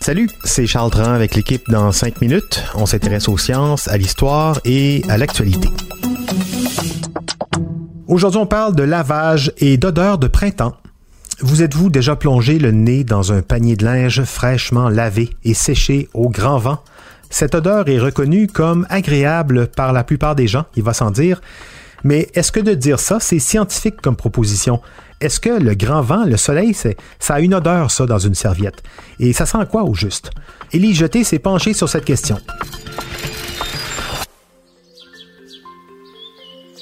Salut, c'est Charles Dran avec l'équipe dans 5 minutes. On s'intéresse aux sciences, à l'histoire et à l'actualité. Aujourd'hui, on parle de lavage et d'odeur de printemps. Vous êtes-vous déjà plongé le nez dans un panier de linge fraîchement lavé et séché au grand vent? Cette odeur est reconnue comme agréable par la plupart des gens, il va sans dire. Mais est-ce que de dire ça, c'est scientifique comme proposition? Est-ce que le grand vent, le soleil, ça a une odeur, ça, dans une serviette? Et ça sent quoi au juste? Élie Jeté s'est penché sur cette question.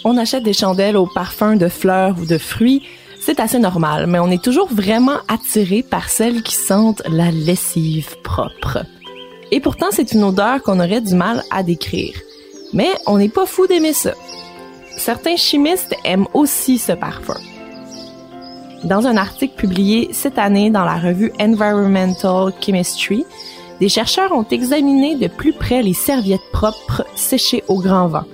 On achète des chandelles au parfum de fleurs ou de fruits, c'est assez normal, mais on est toujours vraiment attiré par celles qui sentent la lessive propre. Et pourtant, c'est une odeur qu'on aurait du mal à décrire. Mais on n'est pas fou d'aimer ça. Certains chimistes aiment aussi ce parfum. Dans un article publié cette année dans la revue Environmental Chemistry, des chercheurs ont examiné de plus près les serviettes propres séchées au grand vent.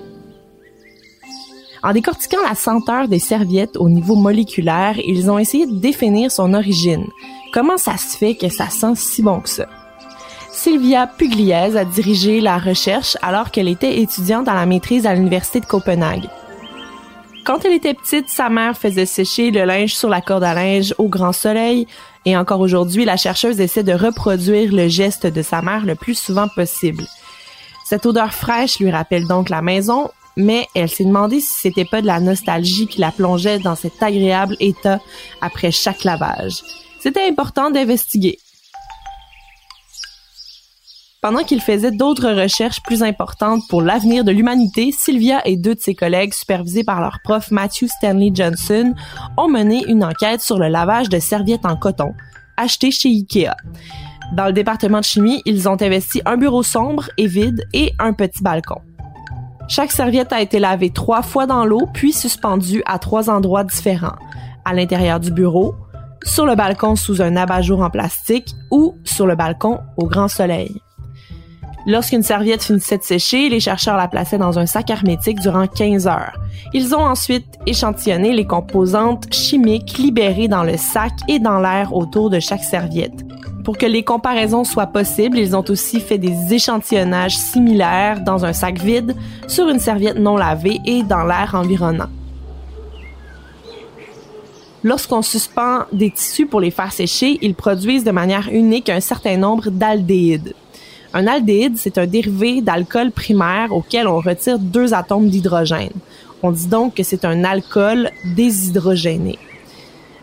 En décortiquant la senteur des serviettes au niveau moléculaire, ils ont essayé de définir son origine. Comment ça se fait que ça sent si bon que ça? Sylvia Pugliese a dirigé la recherche alors qu'elle était étudiante à la maîtrise à l'Université de Copenhague. Quand elle était petite, sa mère faisait sécher le linge sur la corde à linge au grand soleil et encore aujourd'hui, la chercheuse essaie de reproduire le geste de sa mère le plus souvent possible. Cette odeur fraîche lui rappelle donc la maison, mais elle s'est demandé si c'était pas de la nostalgie qui la plongeait dans cet agréable état après chaque lavage. C'était important d'investiguer. Pendant qu'il faisait d'autres recherches plus importantes pour l'avenir de l'humanité, Sylvia et deux de ses collègues, supervisés par leur prof Matthew Stanley Johnson, ont mené une enquête sur le lavage de serviettes en coton, achetées chez Ikea. Dans le département de chimie, ils ont investi un bureau sombre et vide et un petit balcon. Chaque serviette a été lavée trois fois dans l'eau, puis suspendue à trois endroits différents. À l'intérieur du bureau, sur le balcon sous un abat-jour en plastique ou sur le balcon au grand soleil. Lorsqu'une serviette finissait de sécher, les chercheurs la plaçaient dans un sac hermétique durant 15 heures. Ils ont ensuite échantillonné les composantes chimiques libérées dans le sac et dans l'air autour de chaque serviette. Pour que les comparaisons soient possibles, ils ont aussi fait des échantillonnages similaires dans un sac vide, sur une serviette non lavée et dans l'air environnant. Lorsqu'on suspend des tissus pour les faire sécher, ils produisent de manière unique un certain nombre d'aldéhydes. Un aldéhyde, c'est un dérivé d'alcool primaire auquel on retire deux atomes d'hydrogène. On dit donc que c'est un alcool déshydrogéné.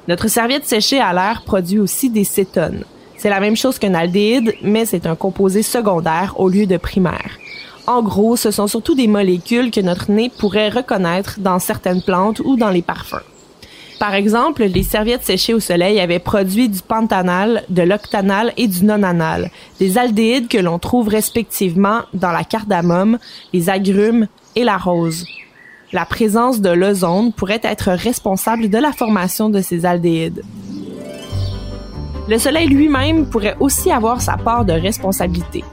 Notre serviette séchée à l'air produit aussi des cétones. C'est la même chose qu'un aldéhyde, mais c'est un composé secondaire au lieu de primaire. En gros, ce sont surtout des molécules que notre nez pourrait reconnaître dans certaines plantes ou dans les parfums. Par exemple, les serviettes séchées au soleil avaient produit du pantanal, de l'octanal et du nonanal, des aldéhydes que l'on trouve respectivement dans la cardamome, les agrumes et la rose. La présence de l'ozone pourrait être responsable de la formation de ces aldéhydes. Le soleil lui-même pourrait aussi avoir sa part de responsabilité.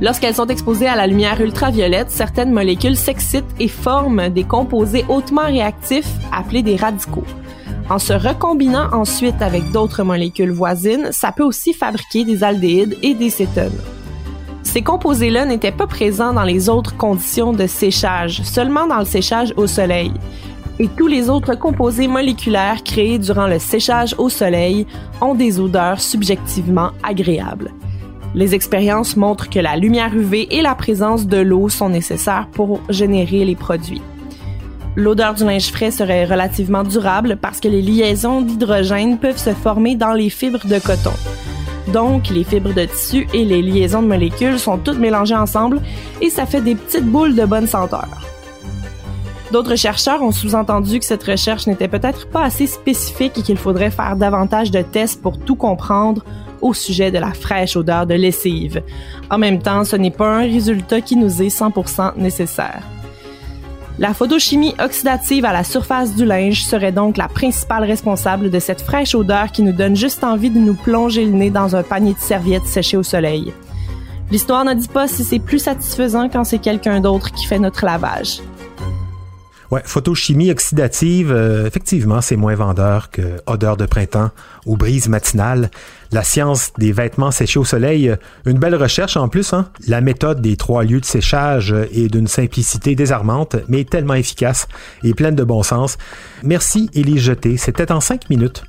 Lorsqu'elles sont exposées à la lumière ultraviolette, certaines molécules s'excitent et forment des composés hautement réactifs appelés des radicaux. En se recombinant ensuite avec d'autres molécules voisines, ça peut aussi fabriquer des aldéhydes et des cétones. Ces composés-là n'étaient pas présents dans les autres conditions de séchage, seulement dans le séchage au soleil. Et tous les autres composés moléculaires créés durant le séchage au soleil ont des odeurs subjectivement agréables. Les expériences montrent que la lumière UV et la présence de l'eau sont nécessaires pour générer les produits. L'odeur du linge frais serait relativement durable parce que les liaisons d'hydrogène peuvent se former dans les fibres de coton. Donc, les fibres de tissu et les liaisons de molécules sont toutes mélangées ensemble et ça fait des petites boules de bonne senteur. D'autres chercheurs ont sous-entendu que cette recherche n'était peut-être pas assez spécifique et qu'il faudrait faire davantage de tests pour tout comprendre au sujet de la fraîche odeur de lessive. En même temps, ce n'est pas un résultat qui nous est 100% nécessaire. La photochimie oxydative à la surface du linge serait donc la principale responsable de cette fraîche odeur qui nous donne juste envie de nous plonger le nez dans un panier de serviettes séchées au soleil. L'histoire ne dit pas si c'est plus satisfaisant quand c'est quelqu'un d'autre qui fait notre lavage. Ouais, photochimie oxydative, euh, effectivement, c'est moins vendeur que odeur de printemps ou brise matinale. La science des vêtements séchés au soleil, euh, une belle recherche en plus. Hein? La méthode des trois lieux de séchage est d'une simplicité désarmante, mais tellement efficace et pleine de bon sens. Merci Élie Jeté, c'était en cinq minutes.